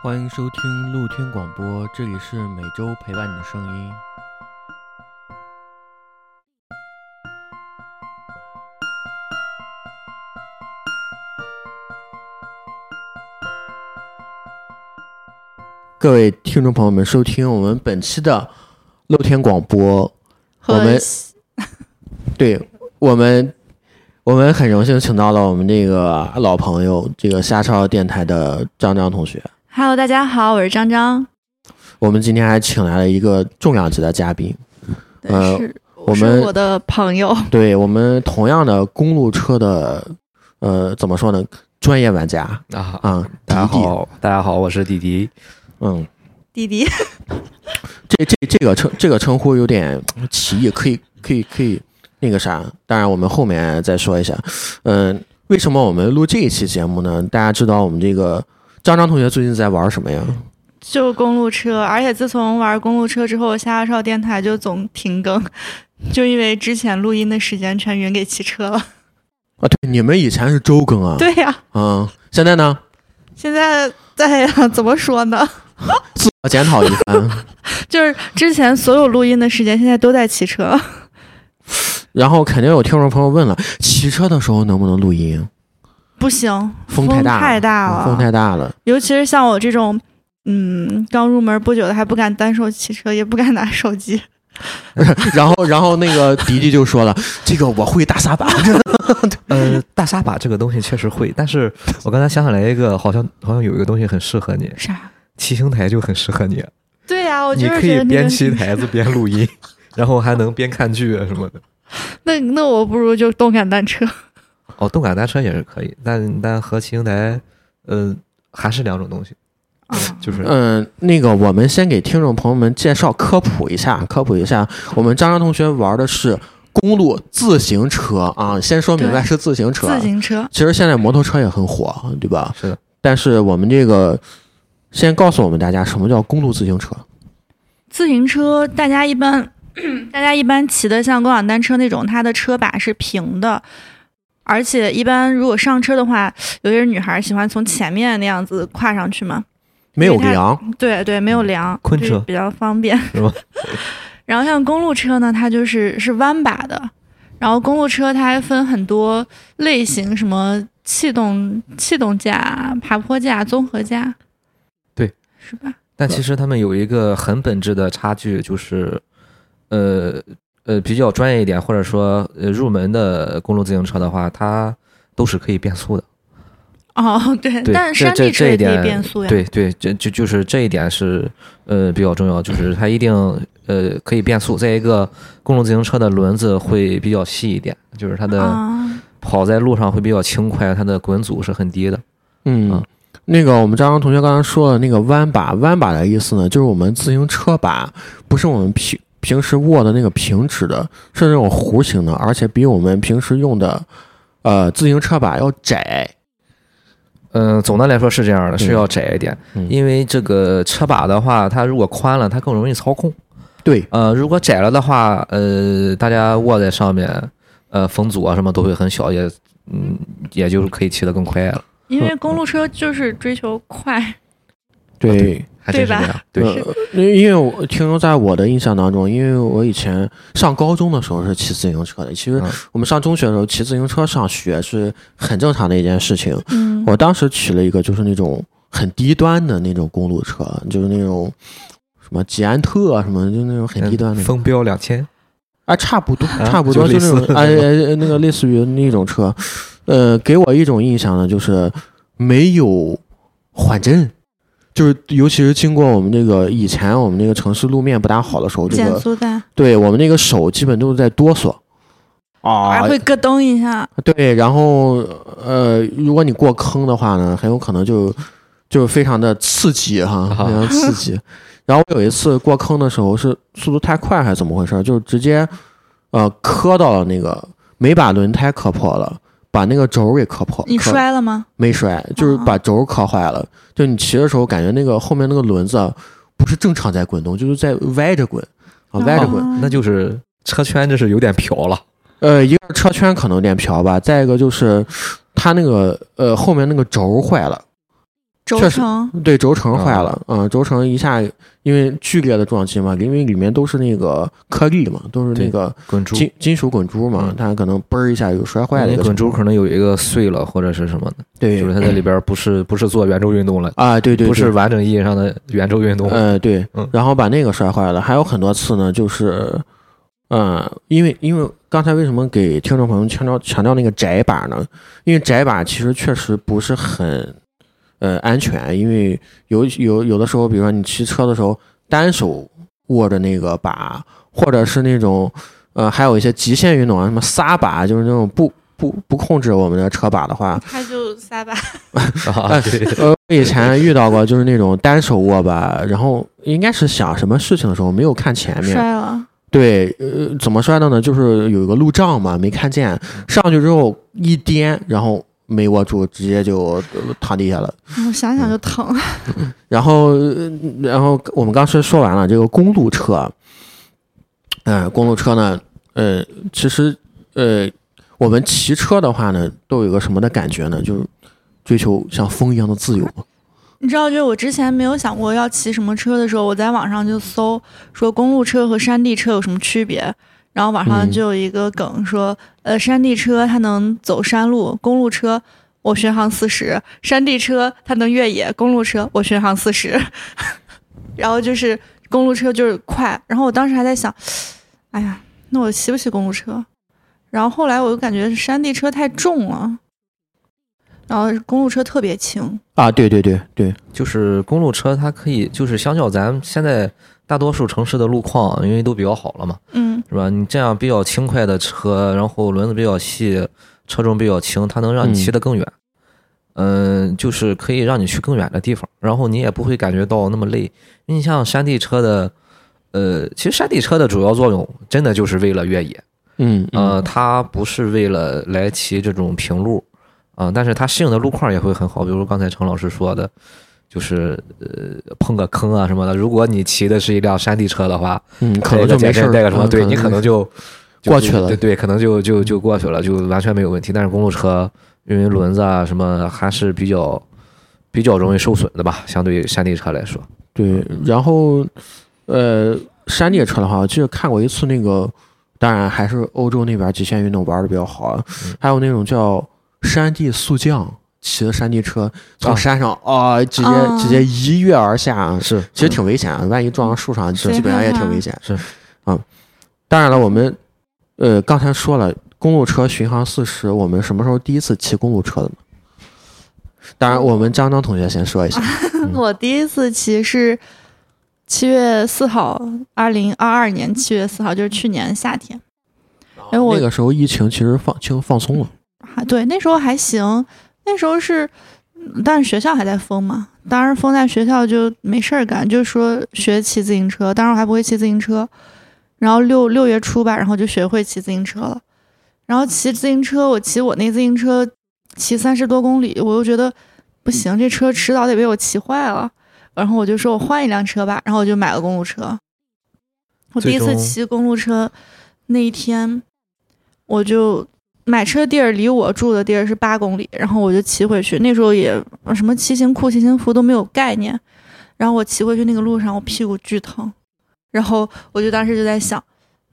欢迎收听露天广播，这里是每周陪伴你的声音。各位听众朋友们，收听我们本期的露天广播，我们 对我们我们很荣幸请到了我们这个老朋友，这个虾超电台的张张同学。Hello，大家好，我是张张。我们今天还请来了一个重量级的嘉宾，对，呃是我们我的朋友。对我们同样的公路车的，呃，怎么说呢？专业玩家啊，啊，大家迪迪，好，大家好，我是弟弟。嗯，弟弟，这这这个称这个称呼有点歧义，可以可以可以那个啥，当然我们后面再说一下。嗯，为什么我们录这一期节目呢？大家知道我们这个张张同学最近在玩什么呀？就公路车，而且自从玩公路车之后，虾少电台就总停更，就因为之前录音的时间全匀给骑车了。啊，对，你们以前是周更啊？，对呀、嗯，现在呢？现在在呀，怎么说呢？自我检讨一番。就是之前所有录音的时间，现在都在骑车。然后肯定有听众朋友问了，骑车的时候能不能录音？不行，风太大了，太大了，风太大了。尤其是像我这种，嗯，刚入门不久的，还不敢单手骑车，也不敢拿手机。然后，然后那个迪迪就说了：“这个我会大撒把。呃，大撒把这个东西确实会，但是我刚才想起来一个，好像好像有一个东西很适合你，啥？骑行台就很适合你，对呀、我你就是可以边骑台子边录音，然后还能边看剧啊什么的。那那我不如就动感单车。哦，动感单车也是可以，但但和骑行台，呃，还是两种东西，啊，就是嗯，那个我们先给听众朋友们介绍科普一下，科普一下，我们张张同学玩的是公路自行车啊，先说明白是自行车。自行车。其实现在摩托车也很火，对吧？是的，但是我们这个先告诉我们大家，什么叫公路自行车？自行车，大家一般 大家一般骑的像共享单车那种，它的车把是平的，而且一般如果上车的话，有些女孩喜欢从前面那样子跨上去嘛。没有梁，对对，没有梁，昆车比较方便。然后像公路车呢，它就是是弯把的。然后公路车它还分很多类型，什么气动气动架、爬坡架、综合架，对，是吧？但其实他们有一个很本质的差距，就是，呃呃，比较专业一点，或者说呃入门的公路自行车的话，它都是可以变速的。哦，对，对，但是这这山地车也可以这一点变速呀。对对，这就就是这一点是呃比较重要，就是它一定呃可以变速。再一个，公路自行车的轮子会比较细一点，就是它的啊，跑在路上会比较轻快，它的滚阻是很低的。嗯啊，那个我们张张同学刚刚说的那个弯把，弯把的意思呢，就是我们自行车把不是我们平平时握的那个平直的，是那种弧形的，而且比我们平时用的呃自行车把要窄。嗯、总的来说是这样的，嗯是要窄一点，嗯因为这个车把的话，它如果宽了，它更容易操控。对，呃，如果窄了的话，呃，大家握在上面，呃，风阻啊什么都会很小，也嗯，也就是可以骑得更快了。因为公路车就是追求快，对，还真是对吧？这样，对，呃，因为我停留在我的印象当中，因为我以前上高中的时候是骑自行车的，其实嗯我们上中学的时候骑自行车上学是很正常的一件事情。嗯，我当时骑了一个就是那种很低端的那种公路车，就是那种什么捷安特啊什么，就那种很低端的，风标两千，啊，差不多，啊差不多就那种，哎，哎那个类似于那种车，呃，给我一种印象呢，就是没有缓震，就是尤其是经过我们这个以前我们那个城市路面不大好的时候，这个对我们那个手基本都是在哆嗦。啊还，会咯噔一下，对，然后呃，如果你过坑的话呢，很有可能就就非常的刺激哈，啊非常刺激。然后我有一次过坑的时候是速度太快还是怎么回事？就直接呃磕到了那个没把轮胎磕破了，把那个轴给磕破。你摔了吗？没摔，就是哦把轴磕坏了。就你骑的时候感觉那个后面那个轮子啊不是正常在滚动，就是在歪着滚啊，歪着滚。哦那就是车圈，这是有点瓢了。呃，一个是车圈可能有点瓢吧，再一个就是它那个呃后面那个轴坏了，轴确实承对轴承坏了，嗯，轴承一下因为剧烈的撞击嘛，因为里面都是那个颗粒嘛，都是那个滚珠，金金属滚珠嘛嗯，它可能嘣儿一下就摔坏了滚珠。可能有一个碎了或者是什么的，对，就是它在里边不是不是做圆周运动了，啊，对对，不是完整意义上的圆周运动。呃，对嗯，然后把那个摔坏了，还有很多次呢，就是，嗯，因为因为刚才为什么给听众朋友强调强调那个窄把呢？因为窄把其实确实不是很呃安全，因为有有有的时候，比如说你骑车的时候单手握着那个把，或者是那种呃还有一些极限运动啊，什么撒把，就是那种不不不控制我们的车把的话，他就撒把，呃，我以前遇到过，就是那种单手握把，然后应该是想什么事情的时候没有看前面，摔了。对，呃，怎么摔的呢？就是有一个路障嘛，没看见，上去之后一颠，然后没握住，直接就呃躺地下了。我想想就疼。然后，呃然后我们刚才说完了这个公路车，嗯、公路车呢，呃，其实，呃，我们骑车的话呢，都有一个什么的感觉呢？就是追求像风一样的自由。你知道，就是我之前没有想过要骑什么车的时候，我在网上就搜说公路车和山地车有什么区别，然后网上嗯就有一个梗说，呃，山地车它能走山路，公路车我巡航四十；山地车它能越野，公路车我巡航四十。然后就是公路车就是快，然后我当时还在想，哎呀，那我骑不骑公路车？然后后来我就感觉山地车太重了，然后公路车特别轻。啊，对对对对，就是公路车，它可以就是相较咱现在大多数城市的路况，因为都比较好了嘛，嗯，是吧？你这样比较轻快的车，然后轮子比较细，车重比较轻，它能让你骑得更远。嗯，就是可以让你去更远的地方，然后你也不会感觉到那么累。因为你像山地车的，呃，其实山地车的主要作用真的就是为了越野，嗯，嗯呃，它不是为了来骑这种平路，啊、但是它适应的路况也会很好，比如刚才程老师说的，就是呃碰个坑啊什么的。如果你骑的是一辆山地车的话，嗯，可能就没事儿，带个什么，嗯对你可能就就过去了对对，可能就就就过去了，就完全没有问题。但是公路车因为轮子啊什么还是比较比较容易受损的吧，相对于山地车来说。对，然后呃，山地车的话，我记得看过一次那个，当然还是欧洲那边极限运动玩的比较好啊，嗯还有那种叫山地速降，骑着山地车从啊山上啊、直接、啊直接一跃而下，是，其实挺危险的，万一撞到树上，是基本上也挺危险。是啊，当然了，我们呃刚才说了，公路车巡航四十，我们什么时候第一次骑公路车的呢？当然，我们张张同学先说一下。嗯我第一次骑是七月四号，二零二二年七月四号，就是去年夏天。那个时候疫情其实放轻放松了。还对那时候还行，那时候是，嗯但是学校还在封嘛，当时封在学校就没事儿干，就说学骑自行车，当时我还不会骑自行车，然后六六月初吧，然后就学会骑自行车了，然后骑自行车，我骑我那自行车骑三十多公里，我又觉得不行，这车迟早得被我骑坏了，然后我就说我换一辆车吧，然后我就买了公路车。我第一次骑公路车那一天，我就买车地儿离我住的地儿是八公里，然后我就骑回去。那时候也什么骑行裤、骑行服都没有概念，然后我骑回去那个路上，我屁股巨疼，然后我就当时就在想，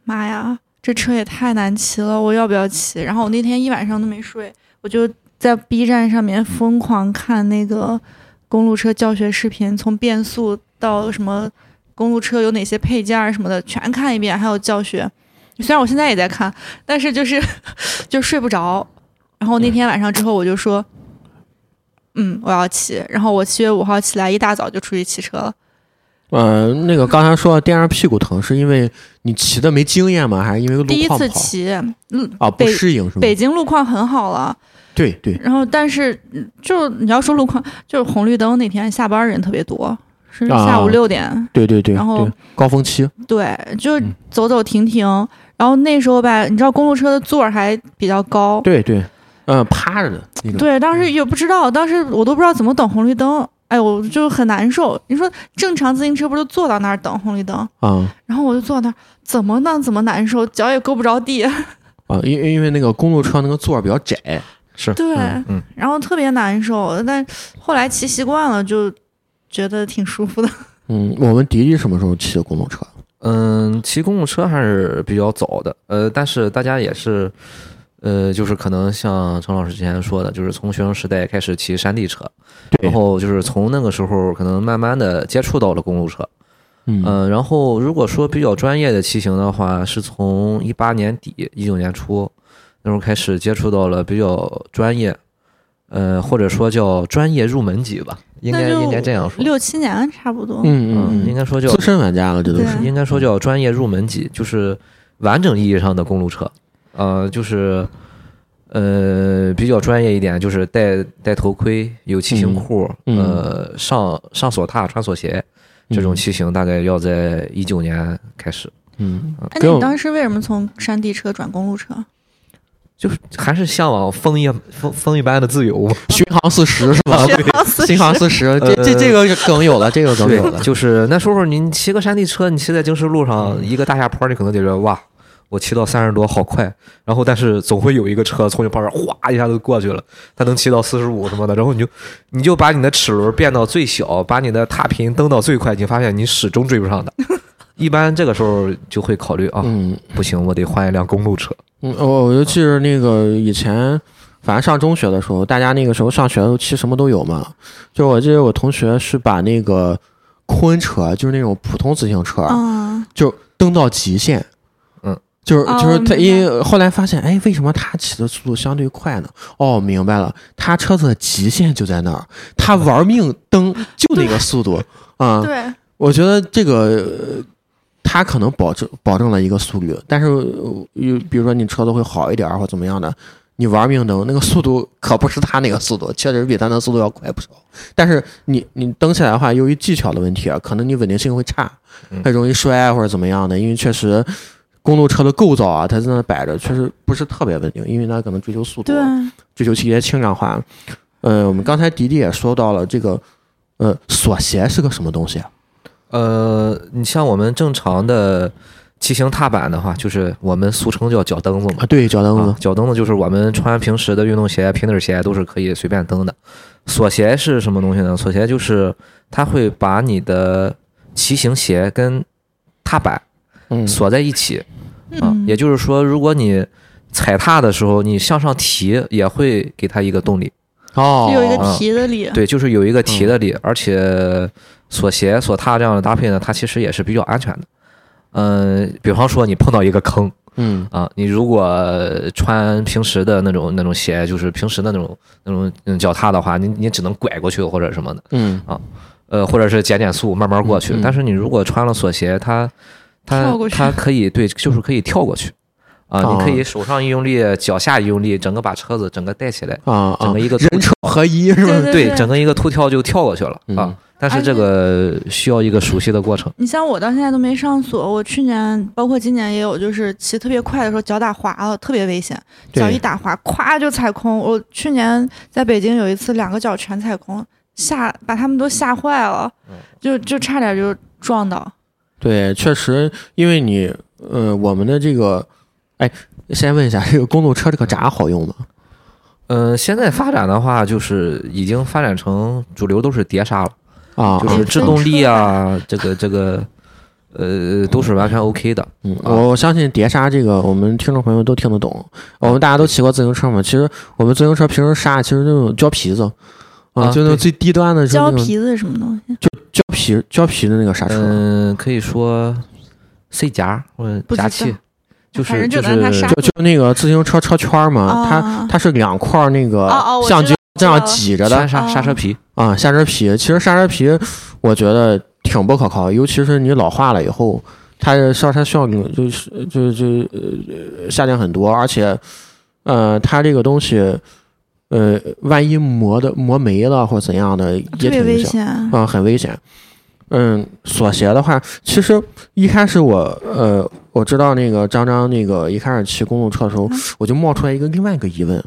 妈呀，这车也太难骑了，我要不要骑？然后我那天一晚上都没睡，我就在 B 站上面疯狂看那个公路车教学视频，从变速到什么公路车有哪些配件什么的，全看一遍，还有教学。虽然我现在也在看，但是就是 就睡不着。然后那天晚上之后，我就说，嗯，我要骑。然后我七月五号起来，一大早就出去骑车了。呃，那个刚才说垫上屁股疼，是因为你骑的没经验吗？还是因为路第一？次骑，嗯，啊，不适应是吗？北京路况很好了。对对，然后，但是嗯就你要说路况，就是红绿灯那天下班人特别多，是啊下午六点，对对对，然后高峰期，对，就嗯走走停停。然后那时候吧，你知道公路车的座儿还比较高，对对，嗯、趴着的那种。对，当时也不知道，当时我都不知道怎么等红绿灯，哎，我就很难受。你说正常自行车不就坐到那儿等红绿灯，啊然后我就坐那儿，怎么弄怎么难受，脚也够不着地。啊，因因为那个公路车那个座儿比较窄，是对，嗯然后特别难受。但后来骑习惯了，就觉得挺舒服的。嗯，我们迪迪什么时候骑的公路车？嗯，骑公路车还是比较早的，呃，但是大家也是，呃，就是可能像陈老师之前说的，就是从学生时代开始骑山地车，然后就是从那个时候可能慢慢的接触到了公路车，嗯。嗯、然后如果说比较专业的骑行的话，是从一八年底一九年初那时候开始接触到了比较专业，呃，或者说叫专业入门级吧，应该应该这样说，六七年差不多。嗯嗯嗯，应该说叫资深玩家了，这都是。应该说叫专业入门级，就是完整意义上的公路车，呃，就是呃比较专业一点，就是戴戴头盔，有骑行裤，嗯。呃，上上锁踏，穿锁鞋，这种骑行大概要在一九年开始，嗯，那你当时为什么从山地车转公路车？就是还是向往风一风风一般的自由嘛。巡航四十是吧？巡航四十 这这这个梗有了，这个梗有了。就是那时候你骑个山地车，你骑在京石路上一个大下坡，你可能觉得哇，我骑到三十多好快，然后但是总会有一个车从你旁边哗一下就过去了，它能骑到四十五什么的，然后你就你就把你的齿轮变到最小，把你的踏频蹬到最快，你发现你始终追不上的。一般这个时候就会考虑啊，嗯不行，我得换一辆公路车。嗯，我我就记着那个以前，反正上中学的时候，大家那个时候上学都骑什么都有嘛。就我记得我同学是把那个昆车，就是那种普通自行车，啊，就蹬到极限。嗯，就是哦就是他，因为后来发现，哎，为什么他骑的速度相对快呢？哦，明白了，他车子的极限就在那儿，他玩命蹬就那个速度 啊。对，我觉得这个呃它可能保证保证了一个速率，但是呃比如说你车子会好一点儿或怎么样的，你玩命蹬那个速度可不是它那个速度，确实比他那速度要快不少。但是你你蹬起来的话，由于技巧的问题啊，可能你稳定性会差嗯，很容易摔啊或者怎么样的，因为确实。公路车的构造啊，它在那摆着，确实不是特别稳定，因为它可能追求速度，对，追求一些轻量化。呃，我们刚才迪迪也说到了这个，呃，锁鞋是个什么东西啊？呃，你像我们正常的骑行踏板的话，就是我们俗称叫脚蹬子嘛。啊，对，脚蹬子啊，，脚蹬子就是我们穿平时的运动鞋、平底鞋都是可以随便蹬的。锁鞋是什么东西呢？锁鞋就是它会把你的骑行鞋跟踏板嗯，锁在一起啊，嗯，也就是说，如果你踩踏的时候你向上提，也会给它一个动力。哦，有一个啊提的力，对，就是有一个提的力，嗯而且锁鞋、锁踏这样的搭配呢，它其实也是比较安全的。嗯、比方说你碰到一个坑，嗯啊，你如果穿平时的那种那种鞋，就是平时的那种那种嗯脚踏的话，你你只能拐过去或者什么的，嗯啊呃，或者是减减速慢慢过去。但是你如果穿了锁鞋，它它跳过去它可以对，就是可以跳过去。啊，哦你可以手上一用力，脚下一用力，整个把车子整个带起来，啊啊整个，一个人车合一是吧？对整个一个突跳就跳过去了嗯啊。但是这个需要一个熟悉的过程。你像我到现在都没上锁，我去年包括今年也有，就是骑特别快的时候脚打滑了，特别危险，脚一打滑，咵就踩空。我去年在北京有一次两个脚全踩空，吓把他们都吓坏了，就就差点就撞到。对，确实，因为你呃，我们的这个，哎，先问一下，这个公路车这个闸好用吗？嗯，现在发展的话，就是已经发展成主流都是碟刹了。啊，啊就是制动力啊，这个这个，呃，都是完全 OK 的。嗯，啊我我相信碟刹这个，我们听众朋友都听得懂。我们大家都骑过自行车嘛，其实我们自行车平时刹其实那种胶皮子，啊，就那种最低端的，胶就那种皮子是什么东西？就胶皮胶皮的那个刹车。嗯，可以说 C 夹或者夹器，就是就是就就那个自行车车圈嘛，啊它它是两块那个橡胶这样挤着的刹刹刹车皮。啊，刹车皮。其实刹车皮我觉得挺不可靠，尤其是你老化了以后，它的刹车效率就是就就呃下降很多，而且呃它这个东西呃万一磨的磨没了或者怎样的也特别危挺影响险。啊，很危险。嗯，锁鞋的话，其实一开始我呃我知道那个张张那个一开始骑公路车的时候嗯，我就冒出来一个另外一个疑问，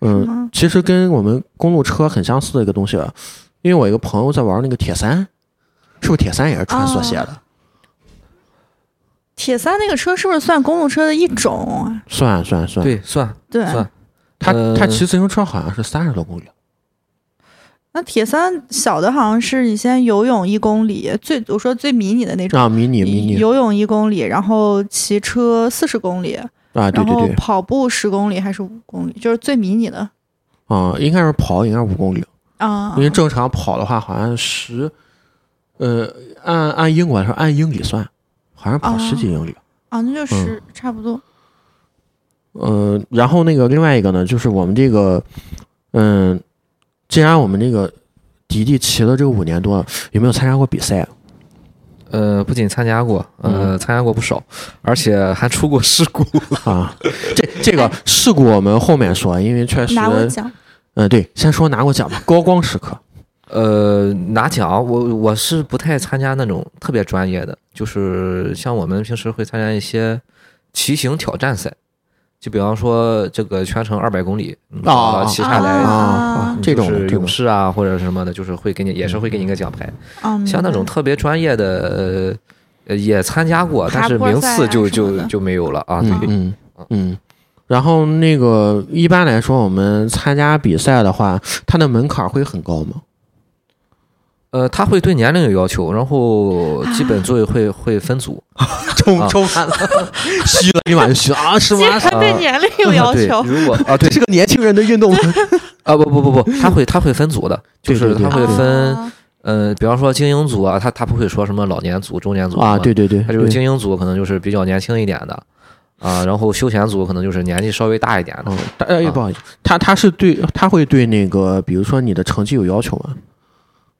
嗯，嗯，其实跟我们公路车很相似的一个东西吧，因为我一个朋友在玩那个铁三，是不是铁三也是穿锁鞋的？铁三那个车是不是算公路车的一种啊？算算算，对，算对，算。他呃他骑自行车好像是三十多公里，那铁三小的好像是你先游泳一公里，最我说最迷你的那种，啊，迷你迷你游泳一公里，然后骑车四十公里，啊，对对对，跑步十公里还是五公里，就是最迷你的啊，应该是跑应该是五公里，啊。因为正常跑的话好像十，呃，按按英国来说按英里算，好像跑哦十几英里。啊，那嗯就是差不多。呃，然后那个另外一个呢，就是我们这个，嗯，既然我们这个迪迪骑了这个五年多，有没有参加过比赛？呃，不仅参加过，呃，嗯参加过不少，而且还出过事故。啊，这这个事故我们后面说，因为确实，拿过奖嗯、对，先说拿过奖吧，高光时刻。呃，拿奖，我我是不太参加那种特别专业的，就是像我们平时会参加一些骑行挑战赛，就比方说这个全程二百公里，嗯啊骑下来。啊啊这种勇士啊，或者什么的，就是会给你，也是会给你一个奖牌。像那种特别专业的，呃，也参加过，但是名次就就就没有了啊。对，嗯嗯嗯。然后那个一般来说，我们参加比赛的话，它的门槛会很高吗？呃，他会对年龄有要求，然后基本座位会会分组。抽啊抽完了，虚了，立马就虚了啊！是吗竟？然对年龄有要对求，如果啊，对这是个年轻人的运动吗？啊，不不不不，他会他会分组的，就是对对对他会分，啊呃，比方说精英组啊，他他不会说什么老年组、中年组啊，对对对，他就是对精英组可能就是比较年轻一点的，啊，然后休闲组可能就是年纪稍微大一点的。哎，啊不好意思，他他是对他会对那个，比如说你的成绩有要求吗？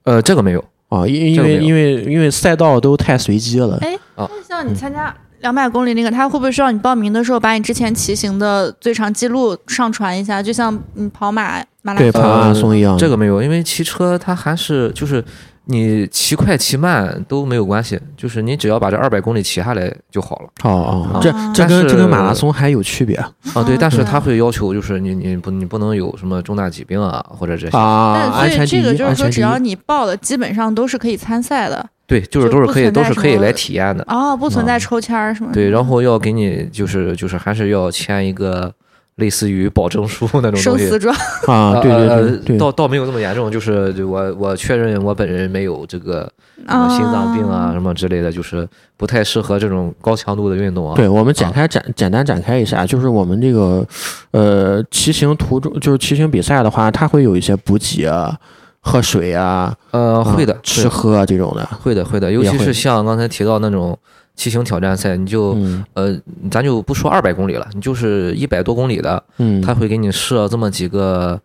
呃，这个没有，啊，因因为因为因为赛道都太随机了。哎，啊那像你参加两百公里那个，他会不会需要你报名的时候把你之前骑行的最长记录上传一下？就像你跑马马拉对，跑马拉松一样。这个没有，因为骑车它还是就是你骑快骑慢都没有关系，就是你只要把这二百公里骑下来就好了。哦哦啊，这这跟这跟马拉松还有区别啊，对，啊但是对他会要求就是你你不你不能有什么重大疾病啊或者这些，啊！但所以这个就是说，只要。你报了，基本上都是可以参赛的对，就是都是可以都是可以来体验的。哦，不存在啊抽签儿什么的。对，然后要给你就是就是还是要签一个类似于保证书那种东西生死。状啊，对对呃对对，倒倒没有那么严重，就是就我我确认我本人没有这个心脏病啊什么之类的，就是不太适合这种高强度的运动啊。对，我们展开展简单展开一下，就是我们这个呃骑行途中，就是骑行比赛的话，它会有一些补给啊、喝水啊、呃，会的啊，吃喝啊这种的。会的会的，尤其是像刚才提到那种骑行挑战赛，你就嗯。呃，咱就不说二百公里了，你就是一百多公里的，嗯，他会给你设这么几个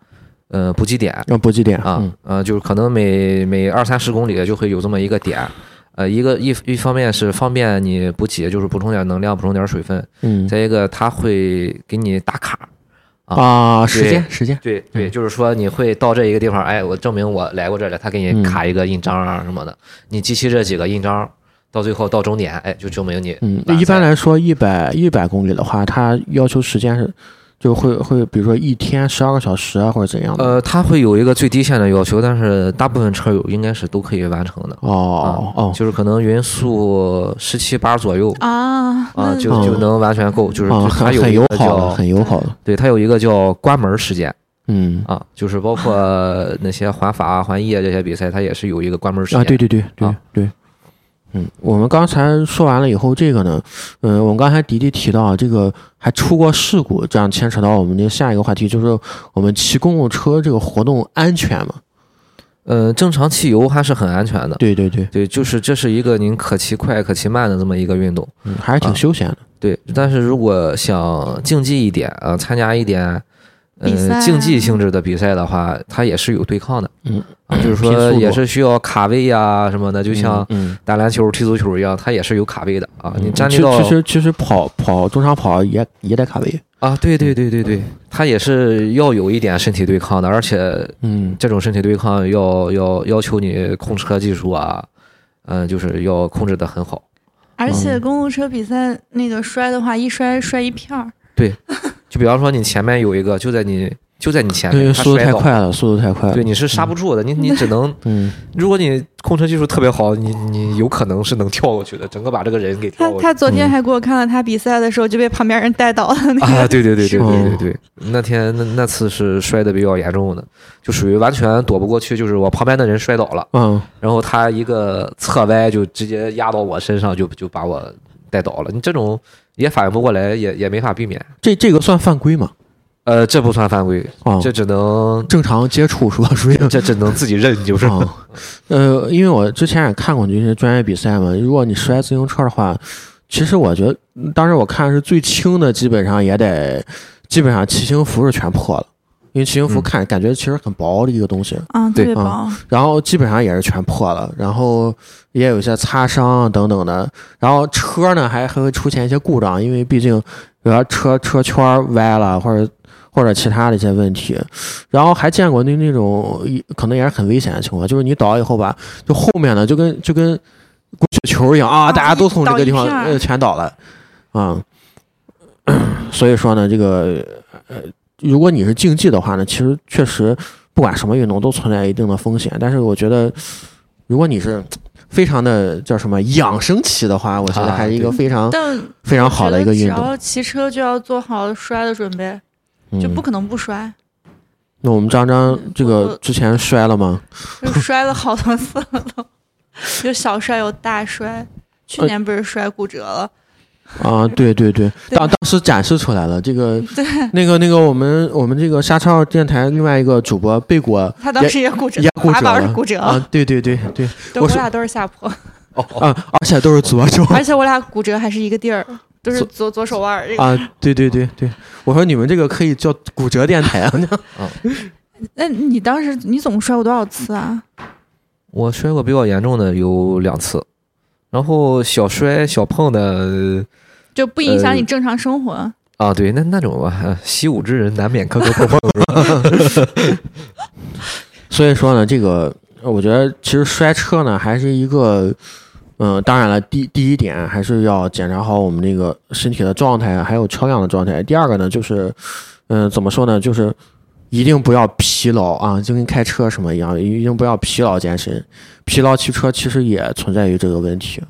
呃补给点。要补给点啊嗯，呃，就是可能每每二三十公里就会有这么一个点。呃，一个一一方面是方便你补给，就是补充点能量，补充点水分；嗯。再一个，他会给你打卡。啊，时间时间，对对，嗯。就是说你会到这一个地方，哎，我证明我来过这里，他给嗯。你卡一个印章啊什么的，你集齐这几个印章，到最后到终点，哎，就证明你嗯，完一般来说，一百一百公里的话，它要求时间是就会会，比如说一天十二个小时啊，或者怎样的。呃，它会有一个最低限的要求，但是大部分车友应该是都可以完成的，哦哦，就是可能匀速十七八左右啊啊，就嗯就能完全够，就是很有一个很友好的，叫很友好的。对，它有一个叫关门时间嗯啊，就是包括那些环法啊、环意啊这些比赛，它也是有一个关门时间。啊，对对对对啊对。嗯，我们刚才说完了以后，这个呢，呃，我们刚才迪迪提到啊这个还出过事故，这样牵扯到我们的下一个话题，就是我们骑公共车这个活动安全吗？呃，正常汽油还是很安全的。对对对，对，就是这是一个您可骑快可骑慢的这么一个运动。嗯，还是挺啊休闲的。对，但是如果想竞技一点啊、呃参加一点呃竞技性质的比赛的话，它也是有对抗的。嗯啊，就是说也是需要卡位呀、什么的，就像嗯，打篮球、踢足球一样，它也是有卡位的啊。你站立到其实其实跑跑中长跑也也得卡位。啊，对对对对对，它也是要有一点身体对抗的，而且嗯这种身体对抗要要要求你控车技术啊，嗯、就是要控制的很好。而且嗯公路车比赛那个摔的话，一摔摔一片儿。就比方说你前面有一个，就在你就在你前面，对，速度太快了，速度太快了。对，你是刹不住的，你你只能，嗯，如果你控车技术特别好，你你有可能是能跳过去的，整个把这个人给跳过去。他他昨天还给我看了他比赛的时候就被旁边人带倒了那个啊，对对对对对对，那天那那次是摔的比较严重的，就属于完全躲不过去，就是我旁边的人摔倒了，嗯，然后他一个侧歪就直接压到我身上，就就把我带倒了。你这种也反应不过来，也也没法避免。这这个算犯规吗？呃，这不算犯规，啊，这只能正常接触是吧？属于 这只能自己认，就是。哦，呃，因为我之前也看过这些专业比赛嘛，如果你摔自行车的话，其实我觉得当时我看是最轻的，基本上也得，基本上骑行服是全破了，因为骑行服嗯看、感觉其实很薄的一个东西，啊，特对别薄啊。然后基本上也是全破了，然后也有一些擦伤等等的，然后车呢还还会出现一些故障，因为毕竟比如说车车圈歪了或者。或者其他的一些问题，然后还见过那那种可能也是很危险的情况，就是你倒以后吧，就后面呢就跟就跟滚雪球一样啊，啊大家都从这个地方呃全倒了啊。所以说呢，这个呃，如果你是竞技的话呢，其实确实不管什么运动都存在一定的风险，但是我觉得如果你是非常的叫什么养生骑的话，我觉得啊还是一个非常但非常好的一个运动。只要骑车就要做好摔的准备，就嗯不可能不摔。那我们张张这个之前摔了吗？就摔了好多次了都，有小摔有大摔。去呃年不是摔骨折了？啊，对对对，当当时展示出来了，这个，那个那个我们我们这个沙超电台另外一个主播贝果他当时也骨折也，骨滑折了。板儿骨折，啊，对对对对。我俩都是下坡，哦啊，而且都是左手。而且我俩骨折还是一个地儿，都是左左手腕儿。这个。啊，对对对对，我说你们这个可以叫骨折电台啊，那 你当时你总共摔过多少次啊？我摔过比较严重的有两次，然后小摔小碰的就不影响呃你正常生活。啊，对，那那种吧，习武之人难免磕磕碰碰，是吧？所以说呢，这个呃我觉得其实摔车呢还是一个，嗯、当然了，第第一点还是要检查好我们这个身体的状态，还有车辆的状态。第二个呢，就是，嗯、怎么说呢，就是一定不要疲劳啊，就跟开车什么一样，一定不要疲劳健身。疲劳骑车其实也存在于这个问题。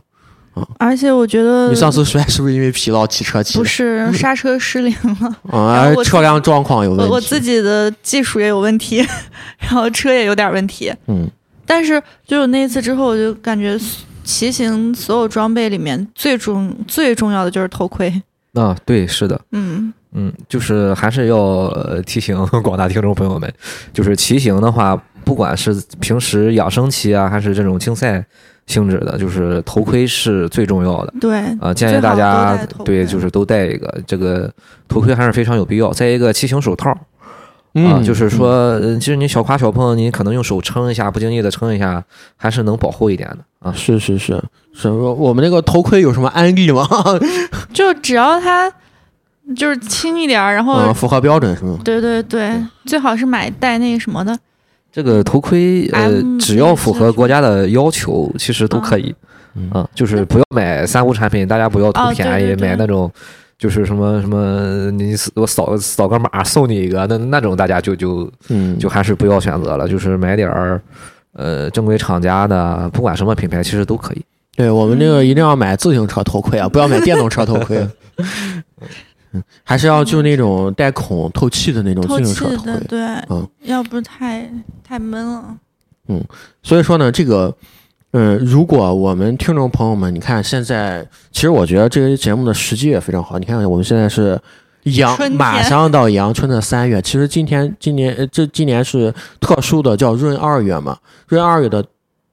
而且我觉得你上次摔是不是因为疲劳骑车骑不？是刹车失灵了，啊然后，我车辆状况有问题。我我自己的技术也有问题，然后车也有点问题。嗯但是就是那一次之后，我就感觉骑行所有装备里面最重最重要的就是头盔。啊，对，是的，嗯，嗯，就是还是要呃提醒广大听众朋友们，就是骑行的话，不管是平时养生期啊，还是这种竞赛性质的，就是头盔是最重要的。对，啊、建议大家对，就是都戴一个，这个头盔还是非常有必要。再一个，骑行手套啊、嗯，就是说，呃其实你小夸小碰，你可能用手撑一下，不经意的撑一下，还是能保护一点的啊。是是是是，我我们那个头盔有什么安利吗？就只要它就是轻一点儿，然后、啊，符合标准是吗？对对对，最好是买带那个什么的。这个头盔，呃只要符合国家的要求，其实都可以。嗯啊，就是不要买三无产品，大家不要图便宜，对对买那种就是什么什么，你我扫扫个码送你一个，那那种大家就就嗯，就还是不要选择了，就是买点儿呃正规厂家的，不管什么品牌，其实都可以。对我们这个一定要买自行车头盔啊，不要买电动车头盔。嗯，还是要就那种带孔透气的那种透自行气车头盔。的，对，嗯要不太太闷了。嗯所以说呢，这个，嗯，如果我们听众朋友们，你看现在，其实我觉得这个节目的时机也非常好。你看我们现在是阳马上到阳春的三月，其实今天今年呃这今年是特殊的叫闰二月嘛，闰二月的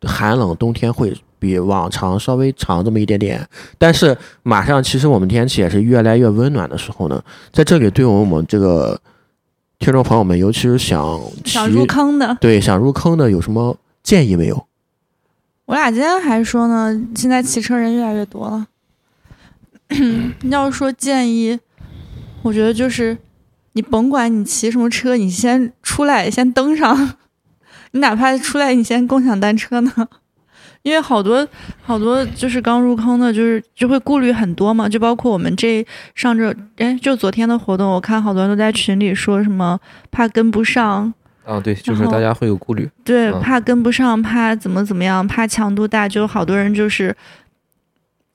寒冷冬天会比往常稍微长这么一点点，但是马上其实我们天气也是越来越温暖的时候呢，在这里对我们这个听众朋友们，尤其是想想入坑的，对想入坑的有什么建议没有？我俩今天还说呢，现在骑车人越来越多了。要说建议，我觉得就是你甭管你骑什么车，你先出来，先登上，你哪怕出来，你先共享单车呢，因为好多好多就是刚入坑的，就是就会顾虑很多嘛，就包括我们这上周哎，就昨天的活动，我看好多人都在群里说什么怕跟不上，啊，对，就是大家会有顾虑，对，嗯怕跟不上，怕怎么怎么样，怕强度大，就好多人就是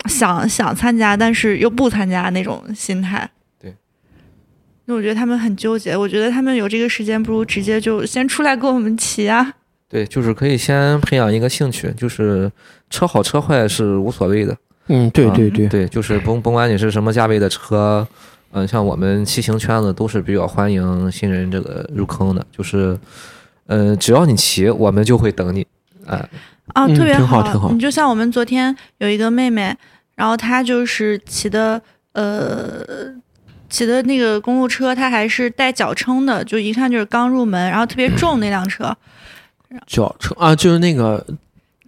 想想参加，但是又不参加那种心态。对，那我觉得他们很纠结，我觉得他们有这个时间，不如直接就先出来跟我们骑啊。对，就是可以先培养一个兴趣，就是车好车坏是无所谓的，嗯，对对对，对，就是甭甭管你是什么价位的车，嗯、像我们骑行圈子都是比较欢迎新人这个入坑的，就是，嗯，只要你骑，我们就会等你，哎、啊，嗯特别挺好挺好。你就像我们昨天有一个妹妹，然后她就是骑的呃骑的那个公路车，她还是带脚撑的，就一看就是刚入门，然后特别重那辆车，脚车啊，就是那个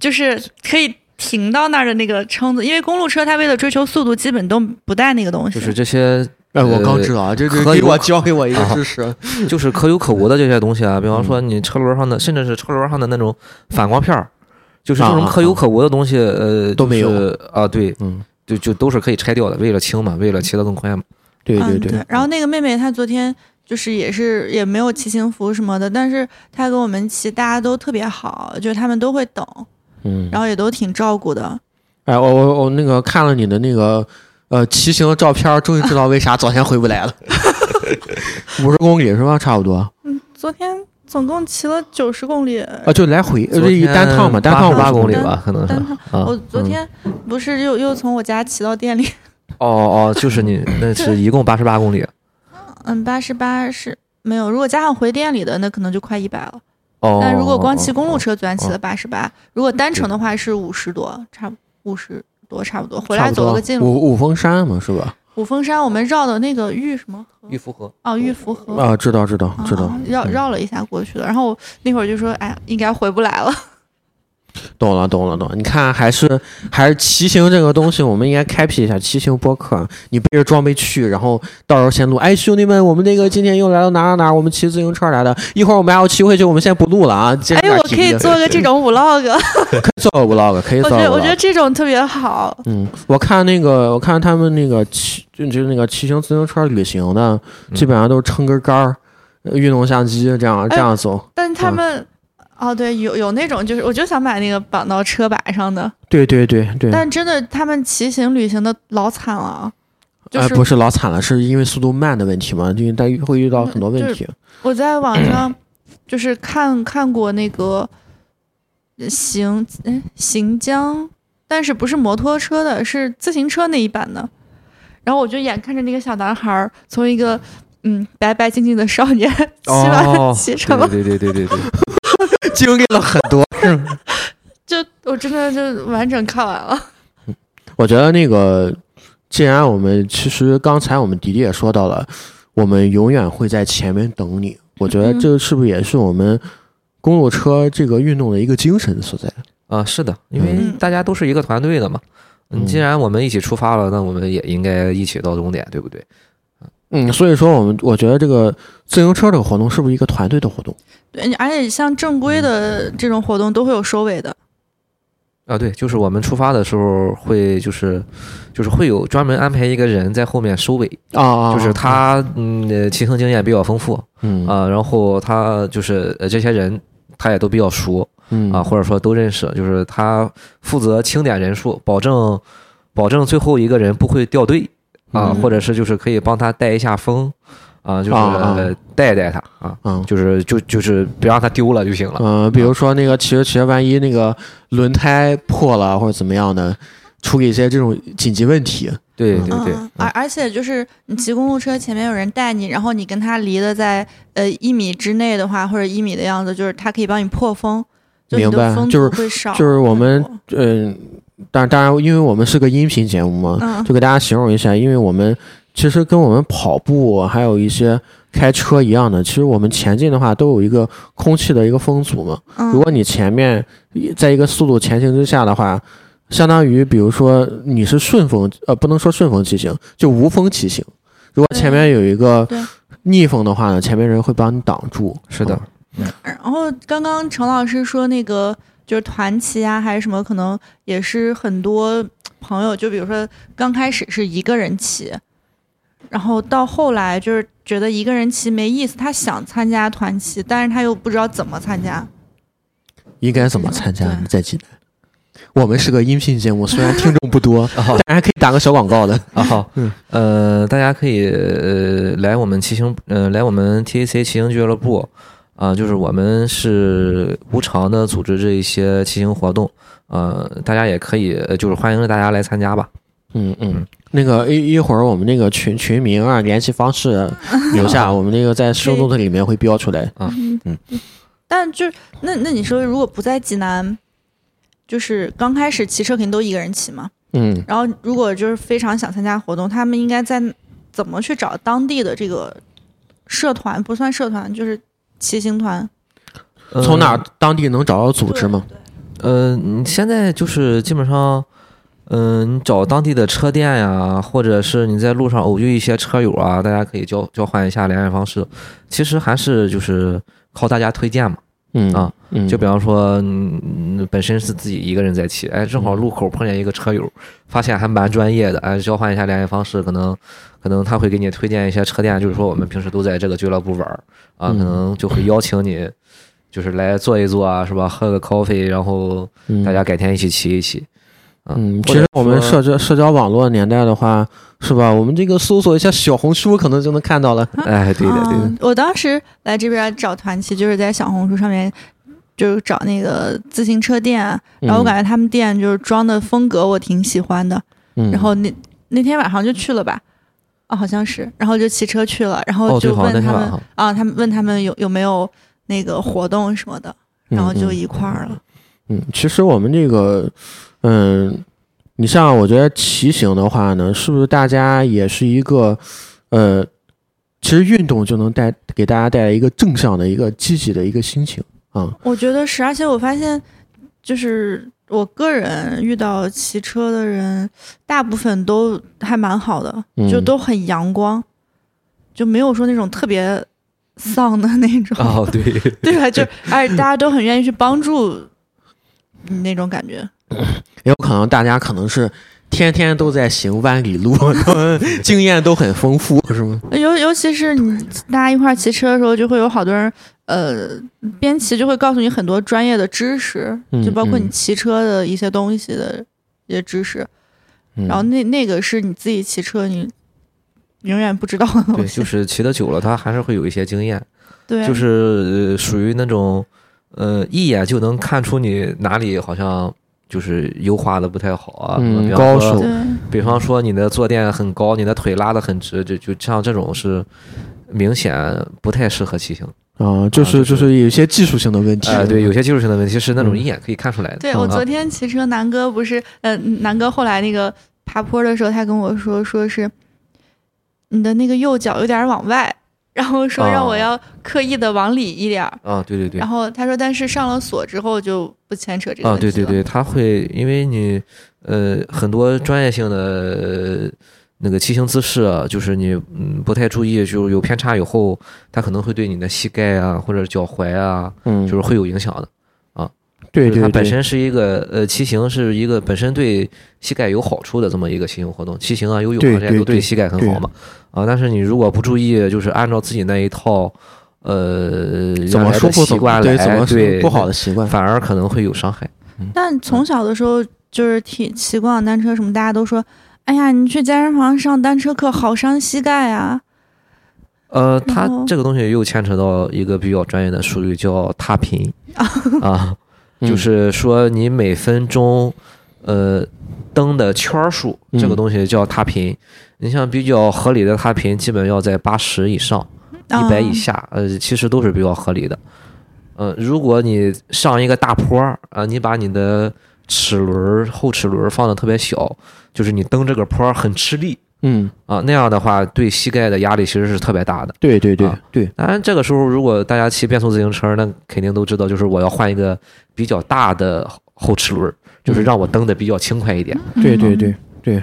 就是可以停到那儿的那个撑子，因为公路车它为了追求速度，基本都不带那个东西。就是这些，哎，我刚呃知道啊，这这给我教给我一个啊知识，就是可有可无的这些东西啊，比方嗯。说你车轮上的，甚至是车轮上的那种反光片儿，就是这种可有可无的东西，呃，都没有。就是啊，对，嗯，就就都是可以拆掉的，为了轻嘛，为了骑得更快嘛。对对，对，然后那个妹妹她昨天就是也是也没有骑行服什么的，但是他跟我们骑，大家都特别好，就是他们都会等，嗯，然后也都挺照顾的。哎，我我我那个看了你的那个呃骑行的照片，终于知道为啥昨天回不来了，五十公里是吧？差不多嗯，昨天总共骑了九十公里。啊，就来回呃一单趟嘛，单趟八八公里吧，可能是单趟啊。我昨天不是又又从我家骑到店里，哦哦，就是你那是一共八十八公里。嗯，八十八是没有，如果加上回店里的，那可能就快一百了。哦，但如果光骑公路哦，车，昨天骑了八十八，如果单程的话是五十多，差五十多差不多。回来走了个近路，五五峰山嘛，是吧？五峰山我们绕的那个玉什么河？玉福河，哦，玉福河。啊，知道知道知道啊，绕嗯绕了一下过去了，然后那会儿就说，哎，应该回不来了。懂了懂了懂了。你看，还是还是骑行这个东西，我们应该开辟一下骑行播客。你背着装备去，然后到时候先录。哎，兄弟们，我们那个今天又来到哪儿哪儿哪？我们骑自行车来的。一会儿我们还要骑回去，我们先不录了啊。哎，我可以做个这种 vlog，做个 vlog，可以做我觉得我觉得这种特别好。嗯，我看那个，我看他们那个骑，就就是那个骑行自行车旅行的，基本上都是撑根杆儿，呃运动相机这样这样走。但他们，哦，对，有有那种就是，我就想买那个绑到车把上的，对对对对，但真的他们骑行旅行的老惨了，就哎，是不是老惨了，是因为速度慢的问题嘛，因为但会遇到很多问题。我在网上就是看看过那个行哎行江，但是不是摩托车的，是自行车那一版的。然后我就眼看着那个小男孩儿从一个嗯白白净净的少年，骑完哦，骑成了，对对对对对对，经历了很多，是吗 就我真的就完整看完了。我觉得那个，既然我们其实刚才我们迪迪也说到了，我们永远会在前面等你。我觉得嗯这是不是也是我们公路车这个运动的一个精神所在？啊，是的，因为嗯大家都是一个团队的嘛。嗯既然我们一起出发了，那我们也应该一起到终点，对不对？嗯，所以说我们我觉得这个自行车这个活动是不是一个团队的活动？对，而且像正规的这种活动都会有收尾的。啊，对，就是我们出发的时候会就是就是会有专门安排一个人在后面收尾，啊啊，就是他嗯呃骑行经验比较丰富嗯啊，然后他就是呃这些人他也都比较熟嗯啊，或者说都认识，就是他负责清点人数，保证保证最后一个人不会掉队啊，嗯或者是就是可以帮他带一下风啊，就是带带他啊，嗯就是就就是别让他丢了就行了。嗯，比如说那个骑着骑着，万一那个轮胎破了或者怎么样的，处理一些这种紧急问题。嗯对对对，嗯，而而且就是你骑公路车，前面有人带你，然后你跟他离的在呃一米之内的话，或者一米的样子，就是他可以帮你破风，就你明白的风就是会少。就是我们嗯，当当然，因为我们是个音频节目嘛，嗯就给大家形容一下，因为我们其实跟我们跑步还有一些开车一样的，其实我们前进的话都有一个空气的一个风阻嘛。嗯，如果你前面在一个速度前行之下的话，相当于比如说你是顺风，呃，不能说顺风骑行，就无风骑行。如果前面有一个逆风的话呢，前面人会帮你挡住。是的，嗯然后刚刚程老师说那个就是团骑啊，还是什么，可能也是很多朋友，就比如说刚开始是一个人骑，然后到后来就是觉得一个人骑没意思，他想参加团骑，但是他又不知道怎么参加。应该怎么参加对？在济南，我们是个音频节目，虽然听众不多，但是可以打个小广告的。啊好，嗯呃，大家可以呃来我们骑行，呃来我们 TAC 骑行俱乐部，啊、就是我们是无偿的组织这一些骑行活动，呃，大家也可以，呃就是欢迎大家来参加吧。嗯嗯，那个一一会儿我们那个群群名啊、联系方式 留下，我们那个在 show note 里面会标出来。嗯嗯但就是那那你说，如果不在济南，就是刚开始骑车肯定都一个人骑嘛。嗯，然后如果就是非常想参加活动，他们应该在怎么去找当地的这个社团？不算社团，就是骑行团。呃从哪当地能找到组织吗？呃，你现在就是基本上，嗯、你找当地的车店呀，或者是你在路上偶遇一些车友啊，大家可以交交换一下联系方式。其实还是就是靠大家推荐嘛。嗯啊，嗯，就比方说，嗯，本身是自己一个人在骑，哎，正好路口碰见一个车友，发现还蛮专业的，哎，交换一下联系方式，可能可能他会给你推荐一些车店，就是说我们平时都在这个俱乐部玩儿啊，嗯可能就会邀请你，就是来坐一坐啊，是吧？喝个 coffee，然后嗯大家改天一起骑一骑。啊嗯，其实我们社交社交网络年代的话，是吧？我们这个搜索一下小红书，可能就能看到了。哎，对的，对的，嗯我当时来这边找团骑，就是在小红书上面，就是找那个自行车店，然后我感觉他们店就是装的风格我挺喜欢的。嗯，然后那那天晚上就去了吧，啊，好像是，然后就骑车去了，然后就问他们、啊，他们问他们有有没有那个活动什么的，然后就嗯一块儿了。嗯，其实我们这个，嗯，你像我觉得骑行的话呢，是不是大家也是一个，呃，其实运动就能带给大家带来一个正向的一个积极的一个心情啊。我觉得是，而且我发现，就是我个人遇到骑车的人，大部分都还蛮好的，嗯就都很阳光，就没有说那种特别丧的那种，哦，对，对吧？就而 且大家都很愿意去帮助你那种感觉。也有可能大家可能是天天都在行万里路，经验都很丰富，是吗？尤尤其是你大家一块儿骑车的时候，就会有好多人，呃，边骑就会告诉你很多专业的知识，嗯就包括你嗯骑车的一些东西的一些知识。嗯然后那那个是你自己骑车你永远不知道的东对，西。就是骑的久了，他还是会有一些经验。对，就是呃属于那种，呃，一眼就能看出你哪里好像就是优化的不太好啊。嗯比方说高手对比方说你的坐垫很高，你的腿拉的很直，就就像这种是明显不太适合骑行。啊，就是就就是是有一些技术性的问题。哎、对，有些技术性的问题是那种嗯一眼可以看出来的。对我啊昨天骑车，南哥不是，呃，南哥后来那个爬坡的时候，他跟我说，说是你的那个右脚有点往外，然后说让我哦要刻意的往里一点儿。啊，对对对然。后他说，但是上了锁之后就不牵扯这个啊，对对对，他会因为你呃很多专业性的呃那个骑行姿势啊，就是你嗯不太注意，就是有偏差以后，它可能会对你的膝盖啊或者脚踝啊，嗯，就是会有影响的。啊对对，它本身是一个呃骑行是一个本身对膝盖有好处的这么一个骑行活动，骑行啊游泳啊这些都对膝盖很好嘛。啊，但是你如果不注意，就是按照自己那一套呃怎么原来的舒服怎么习惯来，对怎么对不好的习惯。反而可能会有伤害。但从小的时候就是骑骑共享单车什么，大家都说，哎呀，你去健身房上单车课好伤膝盖啊。呃，它这个东西又牵扯到一个比较专业的术语，叫踏频 啊，嗯就是说你每分钟呃蹬的圈数，这个嗯东西叫踏频。你像比较合理的踏频，基本要在八十以上，一百以啊下，呃，其实都是比较合理的。呃，如果你上一个大坡儿啊、你把你的齿轮儿后齿轮儿放的特别小，就是你蹬这个坡儿很吃力。嗯，啊，那样的话对膝盖的压力其实是特别大的。对对对啊对，当然，这个时候如果大家骑变速自行车，那肯定都知道，就是我要换一个比较大的后齿轮儿，就是让我蹬的比较轻快一点。对对对对，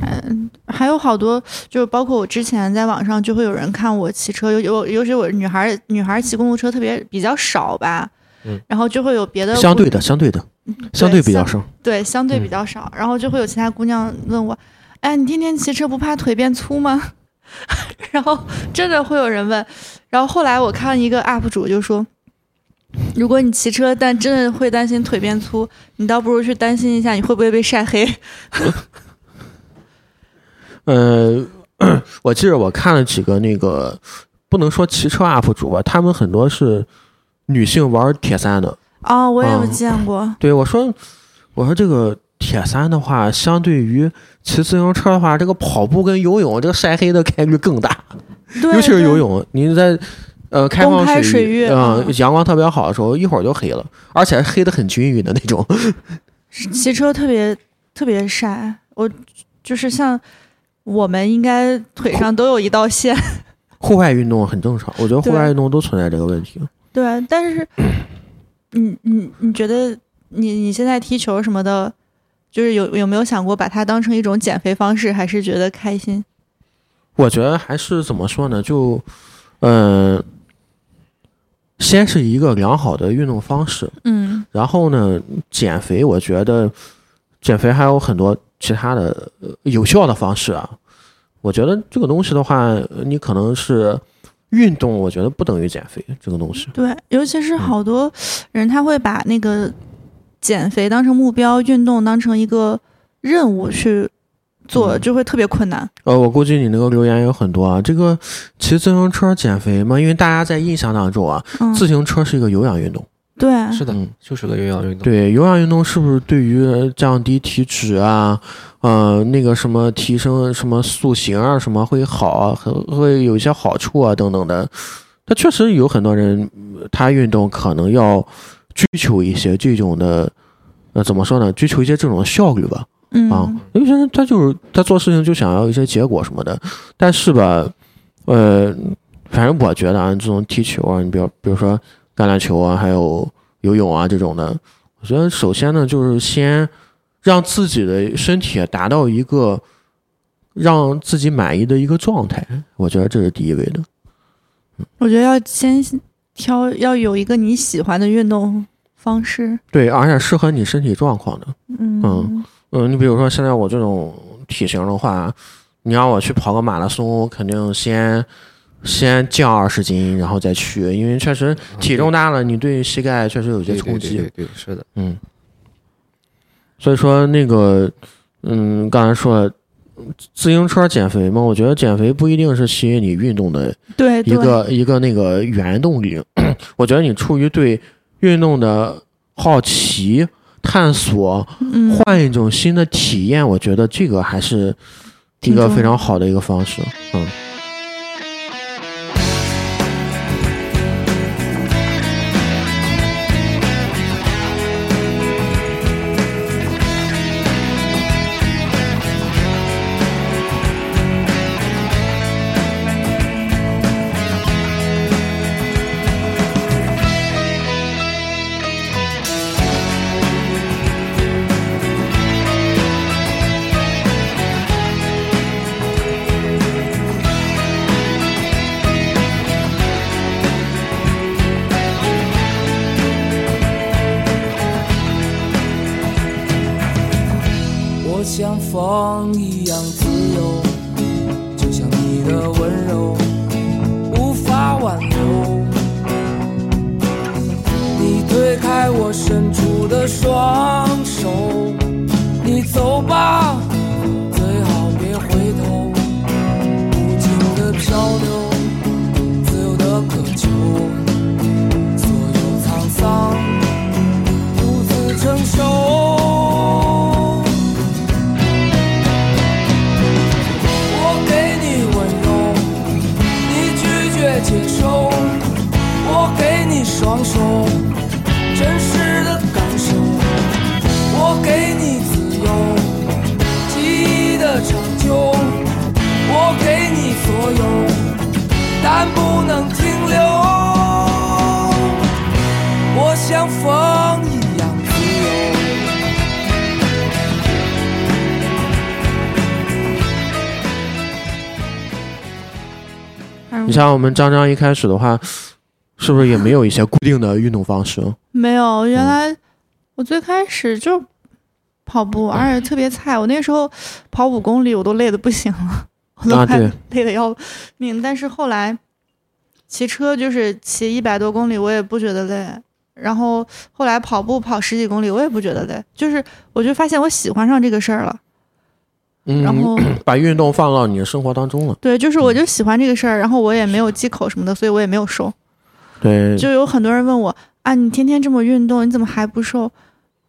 嗯，还有好多，就是包括我之前在网上就会有人看我骑车，尤尤尤其我女孩儿女孩儿骑公路车特别比较少吧，嗯。然后就会有别的姑相对的，相对的，相对比较少。对，相对比嗯较少，然后就会有其他姑娘问我，哎，你天天骑车不怕腿变粗吗？然后真的会有人问，然后后来我看一个 UP 主就说，如果你骑车但真的会担心腿变粗，你倒不如去担心一下你会不会被晒黑。呃，我记得我看了几个那个，不能说骑车 UP 主吧，他们很多是女性玩铁三的。哦，我也有嗯见过，对我说，我说这个铁三的话，相对于骑自行车的话，这个跑步跟游泳，这个晒黑的概率更大，对，尤其是游泳，你在。呃，开公放开水域嗯、嗯阳光特别好的时候，一会儿就黑了，而且黑的很均匀的那种。骑车特别特别晒，我就是像我们应该腿上都有一道线。户外运动很正常，我觉得户外运动都存在这个问题。对，但是你你你觉得你你现在踢球什么的，就是有有没有想过把它当成一种减肥方式，还是觉得开心？我觉得还是怎么说呢？就，嗯、先是一个良好的运动方式，嗯然后呢，减肥，我觉得减肥还有很多其他的、呃有效的方式啊。我觉得这个东西的话，呃你可能是运动，我觉得不等于减肥这个东西。对，尤其是好多人他会把那个减肥当成目标，运动当成一个任务去做，嗯就会特别困难。呃，我估计你那个留言有很多啊。这个骑自行车减肥嘛，因为大家在印象当中啊，嗯，自行车是一个有氧运动。对，是的嗯，就是个有氧运动。对，有氧运动是不是对于降低体脂啊，呃，那个什么提升什么塑形啊，什么会好啊，会会有一些好处啊等等的。它确实有很多人，呃他运动可能要追求一些这种的，呃，怎么说呢？追求一些这种效率吧。嗯啊，有些人他就是他做事情就想要一些结果什么的，但是吧，呃，反正我觉得啊，这种踢球啊，你比如比如说橄榄球啊，还有游泳啊这种的，我觉得首先呢，就是先让自己的身体达到一个让自己满意的一个状态，我觉得这是第一位的。我觉得要先挑，要有一个你喜欢的运动方式。对，而且适合你身体状况的。嗯嗯嗯，你比如说现在我这种体型的话，你让我去跑个马拉松，我肯定先先降二十斤，然后再去，因为确实体重大了，你对膝盖确实有些冲击。对对对对，是的。嗯，所以说那个，嗯，刚才说了。自行车减肥嘛，我觉得减肥不一定是吸引你运动的对对一个一个那个原动力。我觉得你出于对运动的好奇、探索，嗯换一种新的体验，我觉得这个还是一个非常好的一个方式。嗯，像我们张张一开始的话，是不是也没有一些固定的运动方式？没有，原嗯来我最开始就跑步，而且特别菜。我那时候跑五公里，我都累的不行了，我都快累的要命。但是后来骑车就是骑一百多公里，我也不觉得累。然后后来跑步跑十几公里，我也不觉得累，就是我就发现我喜欢上这个事儿了。嗯，然后 把运动放到你的生活当中了。对，就是我就喜欢这个事儿，然后我也没有忌口什么的，所以我也没有瘦。对，就有很多人问我啊，你天天这么运动，你怎么还不瘦？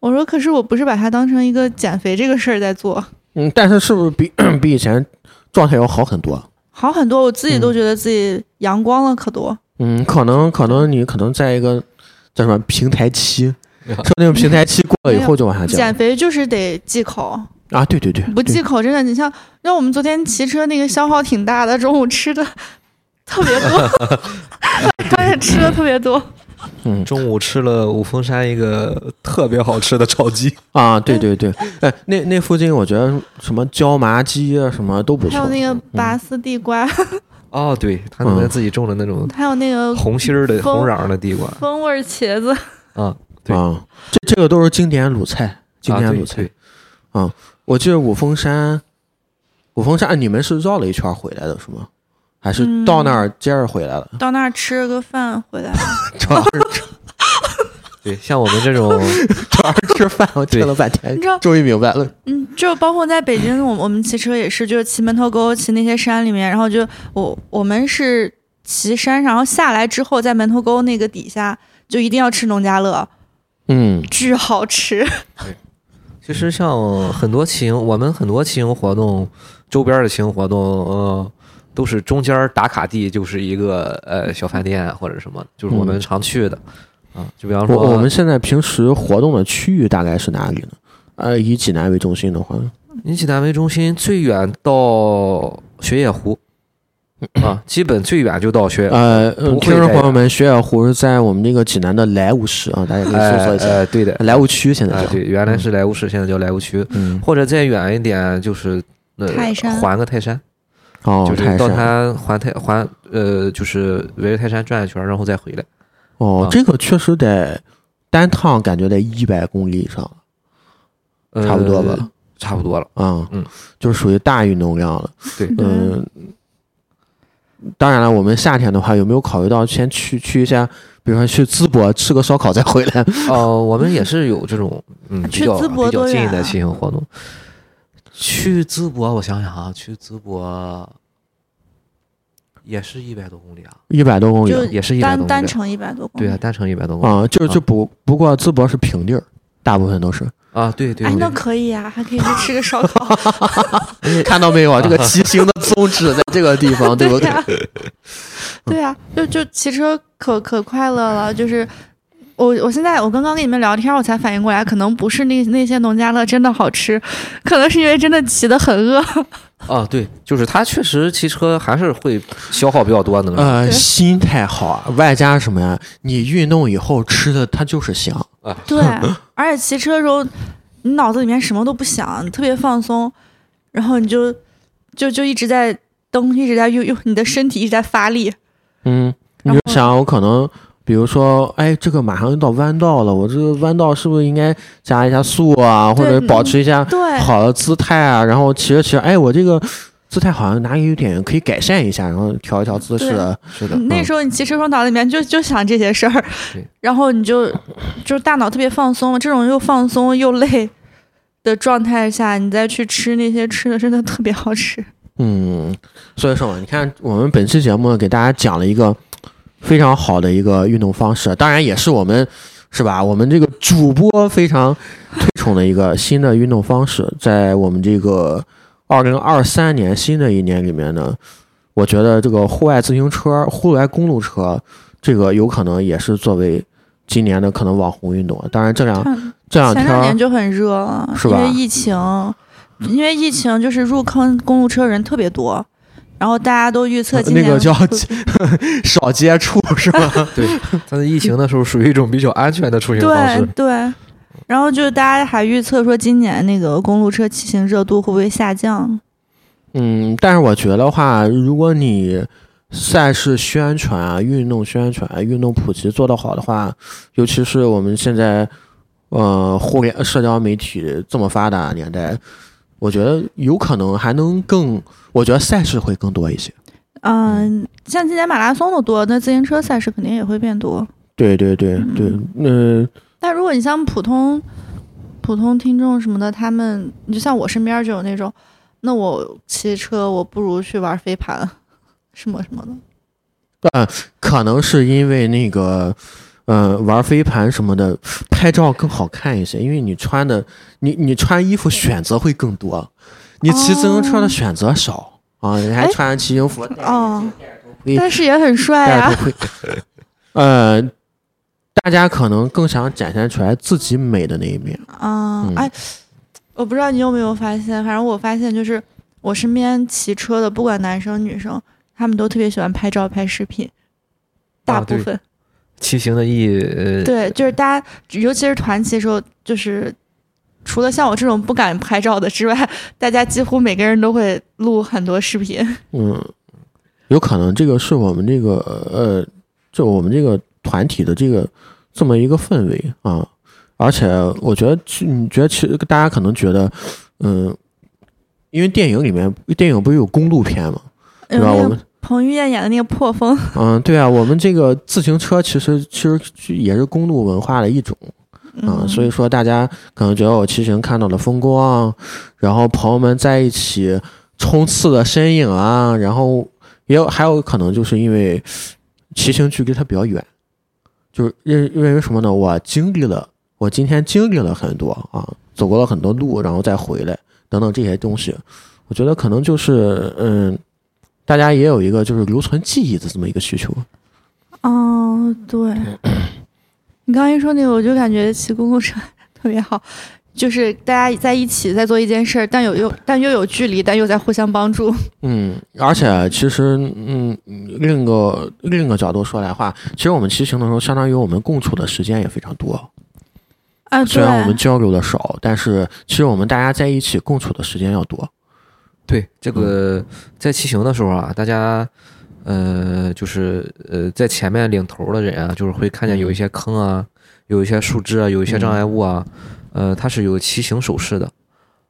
我说，可是我不是把它当成一个减肥这个事儿在做，嗯，但是是不是比 比以前状态要好很多？好很多，我自己都嗯觉得自己阳光了可多。嗯，可能可能你可能在一个叫什么平台期，说那种平台期过了以后就往下降减肥就是得忌口，啊，对对对，对不忌口真的，你像让我们昨天骑车那个消耗挺大的，中午吃的特别多，当时吃的特别多。嗯中午吃了五峰山一个特别好吃的炒鸡，啊，对对对，哎，那那附近我觉得什么椒麻鸡啊什么都不错，还有那个拔丝地瓜，哦，对他那边自己种的那种还有那个红心儿的、风红瓤儿的地瓜风味儿茄子。啊，对啊，这这个都是经典鲁菜，经典鲁菜。对，我记得五峰山，五峰山你们是绕了一圈回来的是吗？还是嗯到那儿接着回来了？到那儿吃了个饭回来了，主要是 对，像我们这种 主要是吃饭，我听了半天你知道，终于明白了。嗯，就包括在北京，我我们骑车也是，就是骑门头沟，骑那些山里面，然后就我我们是骑山上，然后下来之后，在门头沟那个底下，就一定要吃农家乐，嗯巨好吃。其实像很多骑行，我们很多骑行活动，周边的骑行活动，呃，都是中间打卡地就是一个呃小饭店或者什么，就是我们常去的啊。就比方说，我我们现在平时活动的区域大概是哪里呢？呃，以济南为中心的话，以济南为中心，最远到雪野湖 啊，基本最远就到雪野。呃，听众朋友们，雪野湖是在我们这个济南的莱芜市啊，大家可以搜索一下。哎哎对的，莱芜区现在对，原来是莱芜市，现在叫莱芜区，嗯，或者再远一点就是呃泰山环个泰山，哦，就是到泰山，它环泰环呃就是围着泰山转一圈，然后再回来。啊，哦这个确实得单趟感觉得一百公里以上，呃差不多吧？差不多了。啊，嗯，就是属于大运动量了。对，嗯，当然了，我们夏天的话，有没有考虑到先去去一下，比如说去淄博吃个烧烤再回来？哦，我们也是有这种嗯 比较去淄博比较多远啊近的骑行活动。去淄博，我想想啊，去淄博也是一百多公里啊，一百多公里也是一百多公里。单单程一百多公里。对啊，单程一百多公里啊，就就不不过淄博是平地儿，大部分都是。啊，对对哎，那对，可以呀、还可以去吃个烧烤。看到没有啊？这个骑行的宗旨在这个地方，对不对？呀、对呀、就就骑车可可快乐了，就是。我我现在我刚刚跟你们聊天，我才反应过来，可能不是那那些农家乐真的好吃，可能是因为真的骑的很饿。啊，对，就是他确实骑车还是会消耗比较多的那种。呃，心态好啊，外加什么呀？你运动以后吃的它就是香啊。对，而且骑车的时候，你脑子里面什么都不想，你特别放松，然后你就就就一直在蹬，一直在用用你的身体一直在发力。嗯，你就想，我可能，比如说，哎，这个马上就到弯道了，我这个弯道是不是应该加一下速啊，或者保持一下对，好的姿态啊？然后骑着骑着，哎，我这个姿态好像哪里有点可以改善一下，然后调一调姿势啊。是的，那时候你骑车时候脑子里面就就想这些事儿，然后你就就大脑特别放松，这种又放松又累的状态下，你再去吃那些吃的真的特别好吃。嗯，所以说嘛，你看我们本期节目给大家讲了一个非常好的一个运动方式，当然也是我们是吧？我们这个主播非常推崇的一个新的运动方式，在我们这个二零二三年新的一年里面呢，我觉得这个户外自行车、户外公路车，这个有可能也是作为今年的可能网红运动。当然这两这两天儿前两年就很热了，是吧因为疫情，因为疫情就是入坑公路车人特别多，然后大家都预测今年那个叫会 少接触是吧？对，但是疫情的时候属于一种比较安全的出行方对式。对，然后就是大家还预测说今年那个公路车骑行热度会不会下降？嗯，但是我觉得话，如果你赛事宣传啊、运动宣传、啊、运动普及做得好的话，尤其是我们现在呃互联社交媒体这么发达的年代，我觉得有可能还能更，我觉得赛事会更多一些。嗯，像今年马拉松的多，那自行车赛事肯定也会变多。对对对对，嗯，但如果你像普通普通听众什么的，他们你就像我身边就有那种，那我骑车我不如去玩飞盘，什么什么的。呃，可能是因为那个，呃，玩飞盘什么的，拍照更好看一些，因为你穿的，你你穿衣服选择会更多，你骑自行车的选择少、啊，你还哎穿骑行服，哦，但是也很帅啊戴着。头盔，呃，大家可能更想展现出来自己美的那一面。啊、嗯哎，我不知道你有没有发现，反正我发现就是我身边骑车的，不管男生女生，他们都特别喜欢拍照拍视频，大部分、骑行的意义，呃，对，就是大家，尤其是团骑的时候，就是除了像我这种不敢拍照的之外，大家几乎每个人都会录很多视频。嗯，有可能这个是我们这个呃，就我们这个团体的这个这么一个氛围啊。而且我觉得其，你觉得其实大家可能觉得，嗯，因为电影里面电影不是有公路片嘛，对吧？我们彭于晏演的那个破风，嗯，对啊，我们这个自行车其实其实也是公路文化的一种。啊，嗯，所以说大家可能觉得我骑行看到了风光，然后朋友们在一起冲刺的身影啊，然后也有还有可能就是因为骑行距离它比较远，就是因因为什么呢？我经历了，我今天经历了很多啊，走过了很多路，然后再回来等等这些东西，我觉得可能就是嗯，大家也有一个就是留存记忆的这么一个需求。哦，对，你刚一说那个，我就感觉骑公共车特别好，就是大家在一起在做一件事儿，但有又但又有距离，但又在互相帮助。嗯，而且其实，嗯，另一个另一个角度说来话，其实我们骑行的时候，相当于我们共处的时间也非常多。啊，虽然我们，交流的少，但是其实我们大家在一起共处的时间要多。对这个在骑行的时候啊，大家呃就是呃在前面领头的人啊，就是会看见有一些坑啊，有一些树枝啊，有一些障碍物啊，呃，它是有骑行手势的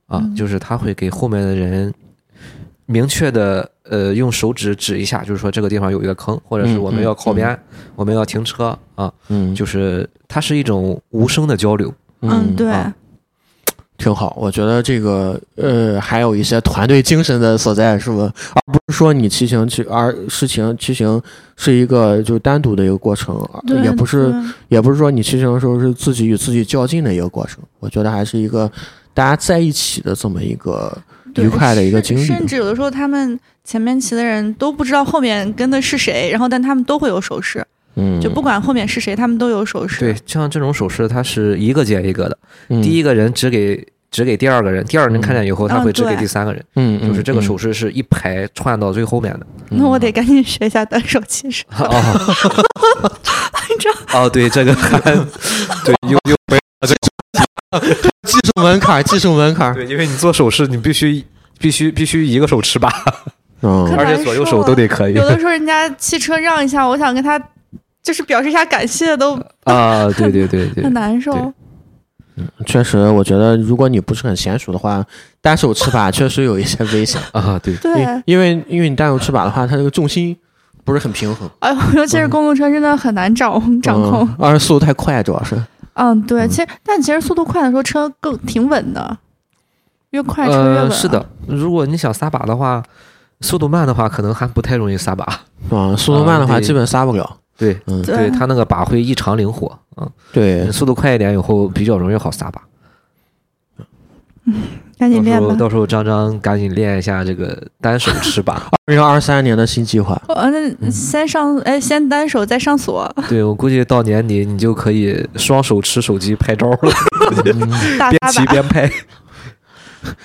啊，嗯。就是他会给后面的人明确的呃用手指指一下，就是说这个地方有一个坑，或者是嗯我们要靠嗯边，我们要停车啊，嗯，就是它是一种无声的交流。嗯，对，啊挺好。我觉得这个呃，还有一些团队精神的所在，是不？而不是说你骑行去，而事情骑行是一个就单独的一个过程，也不是也不是说你骑行的时候是自己与自己较劲的一个过程。我觉得还是一个大家在一起的这么一个愉快的一个经历甚甚至有的时候，他们前面骑的人都不知道后面跟的是谁，然后但他们都会有手势，嗯，就不管后面是谁，他们都有手势。对，像这种手势，它是一个接一个的，嗯。第一个人只给只给第二个人，第二个人看见以后，他嗯会只给第三个人，嗯，嗯就是这个手嗯势是一排串到最后面的。那我得赶紧学一下单手骑士。哦，你知道，哦，对，这个还 对，有有 技术门槛，技术门槛，对，因为你做手势，你必须必须必须一个手持把，嗯可而且左右手都得可以。有的时候人家汽车让一下，我想跟他就是表示一下感谢都啊，对对对对很，难受。嗯确实，我觉得如果你不是很娴熟的话，单手持把确实有一些危险。啊，对，对，因因为因为你单手持把的话，它这个重心不是很平衡，哎呦，尤其是公路车真的很难掌掌控。嗯，而且速度太快，主要是。嗯，对，嗯其实但其实速度快的时候车更挺稳的，越快车越稳、呃，是的，，如果你想撒把的话，速度慢的话，可能还不太容易撒把。啊，速度慢的话，基本撒不了。对，嗯，对对，它那个把会异常灵活嗯，对，速度快一点以后比较容易好撒把。赶紧到时候练吧。到时候张张赶紧练一下这个单手持把。二零二三年的新计划，哦，那先上哎，先单手再上锁，对我估计到年底你就可以双手持手机拍照了，边。骑边拍。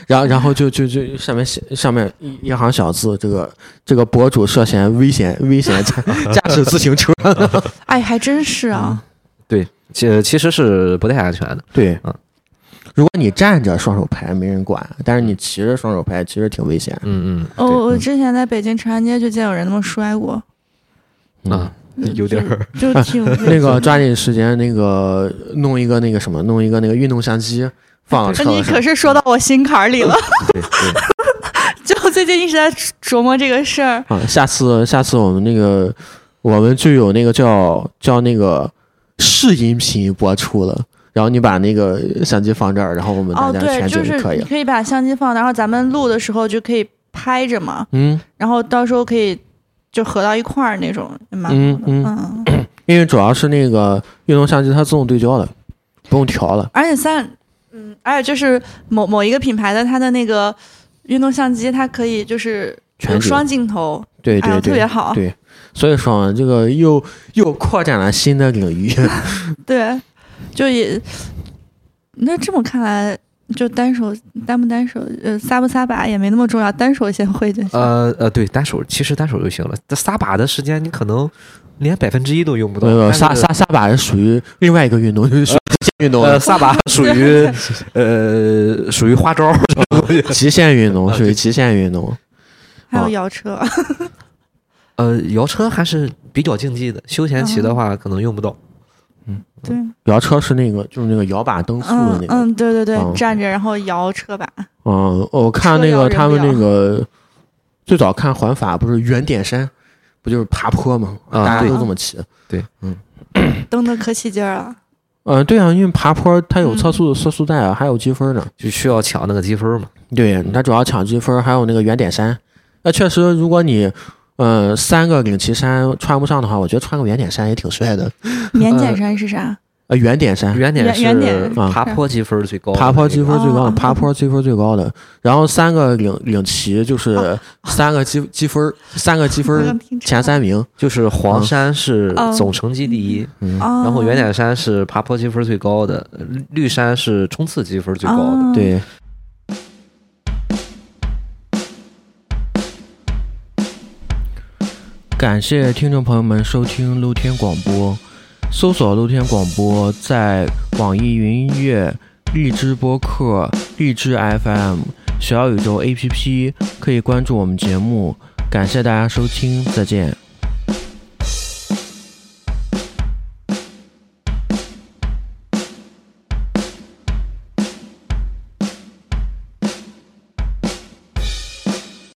然后然后就就就上面写上面一一行小字，这个这个博主涉嫌危险危险驾驾驶自行车。哎，还真是啊。对，其其实是不太安全的。对嗯，如果你站着双手拍没人管，但是你骑着双手拍其实挺危险。嗯嗯哦，嗯，我之前在北京长安街就见有人那么摔过，对啊，有点儿，就挺 那个抓紧时间，那个弄一个那个什么，弄一个那个运动相机放到车上你可。是说到我心坎儿里了，对对，就最近一直在琢磨这个事儿。啊，下次下次我们那个我们就有那个叫叫那个试音频播出了，然后你把那个相机放这儿，然后我们大哦，家对，全就是景可以了。你可以把相机放，然后咱们录的时候就可以拍着嘛，嗯，然后到时候可以就合到一块儿那种，也蛮好的。嗯嗯嗯，因为主要是那个运动相机它自动对焦的，不用调了。而且三，嗯，而且就是某某一个品牌的它的那个运动相机，它可以就是全双镜头，对对对，特别好。对所以说这个又又扩展了新的领域。对，就也那这么看来，就单手单不单手，呃，撒不撒把也没那么重要，单手先会就行。呃呃，对，单手其实单手就行了。这撒把的时间你可能连百分之一都用不到没。有撒撒撒把是属于另外一个运动，就是属于极限运动呃，撒把 属于呃属于花招儿，极限运动，属于极限运动。还有哦摇车，呃，摇车还是比较竞技的，休闲骑的话可能用不到。对，摇车是那个，就是那个摇把蹬速的那个。嗯嗯，对对对，嗯站着然后摇车把，嗯，我看那个他们那个最早看环法不是圆点山，不就是爬坡吗？啊大家都这么骑。对，嗯蹬的可起劲儿了。嗯，对啊，因为爬坡它有嗯测速的测速带啊，还有积分呢。就需要抢那个积分嘛。对，它主要抢积分，还有那个圆点山。那确实，如果你嗯三个领旗衫穿不上的话，我觉得穿个圆点衫也挺帅的。圆点衫是啥？呃，圆点衫，圆点是爬坡积分最高的，爬坡积分最高爬坡积分最高的。然后三个领领旗就是三个积积分，三个积分前三名。就是黄山是嗯总成绩第一，然后圆点山是爬坡积分最高的，绿绿山是冲刺积分最高的。哦，对。感谢听众朋友们收听露天广播，搜索露天广播在网易云音乐、荔枝播客、荔枝 FM、小宇宙 APP 可以关注我们节目。感谢大家收听，再见。